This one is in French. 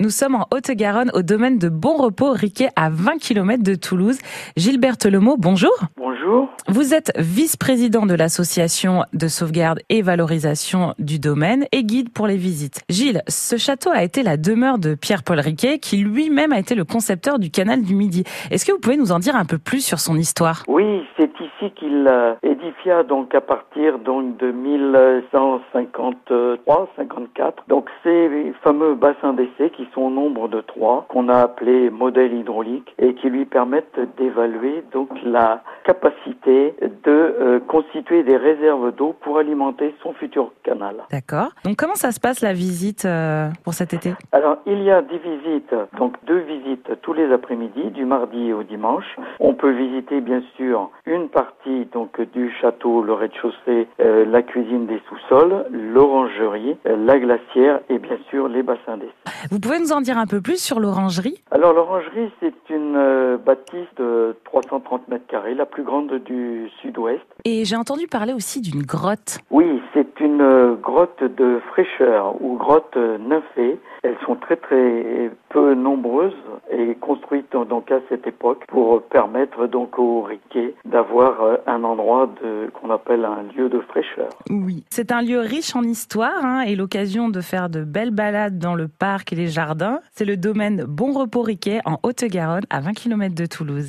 Nous sommes en Haute-Garonne au domaine de Bon Repos Riquet à 20 km de Toulouse. Gilberte Lemot, bonjour. Bonjour. Vous êtes vice-président de l'association de sauvegarde et valorisation du domaine et guide pour les visites. Gilles, ce château a été la demeure de Pierre-Paul Riquet qui lui-même a été le concepteur du canal du Midi. Est-ce que vous pouvez nous en dire un peu plus sur son histoire? Oui, c'est qu'il édifia donc à partir donc de 1153-54 donc ces fameux bassins d'essai qui sont au nombre de trois, qu'on a appelé modèles hydrauliques et qui lui permettent d'évaluer donc la capacité de euh, constituer des réserves d'eau pour alimenter son futur canal. D'accord. Donc comment ça se passe la visite euh, pour cet été? Alors il y a des visites, donc deux visites tous les après-midi, du mardi au dimanche. On peut visiter bien sûr une partie donc du château, le rez-de-chaussée, euh, la cuisine des sous-sols, l'orangerie, la glacière et bien sûr les bassins d'essai. Vous pouvez nous en dire un peu plus sur l'orangerie? Alors l'orangerie, c'est une bâtisse de 330 mètres carrés, la plus grande du sud-ouest. Et j'ai entendu parler aussi d'une grotte. Oui, c'est une euh, grotte de fraîcheur ou grotte nymphée. Elles sont très très peu nombreuses et construites donc à cette époque pour permettre donc aux riquets d'avoir euh, un endroit qu'on appelle un lieu de fraîcheur. Oui, c'est un lieu riche en histoire hein, et l'occasion de faire de belles balades dans le parc et les jardins. C'est le domaine Bon Repos Riquet en Haute-Garonne à 20 km de Toulouse.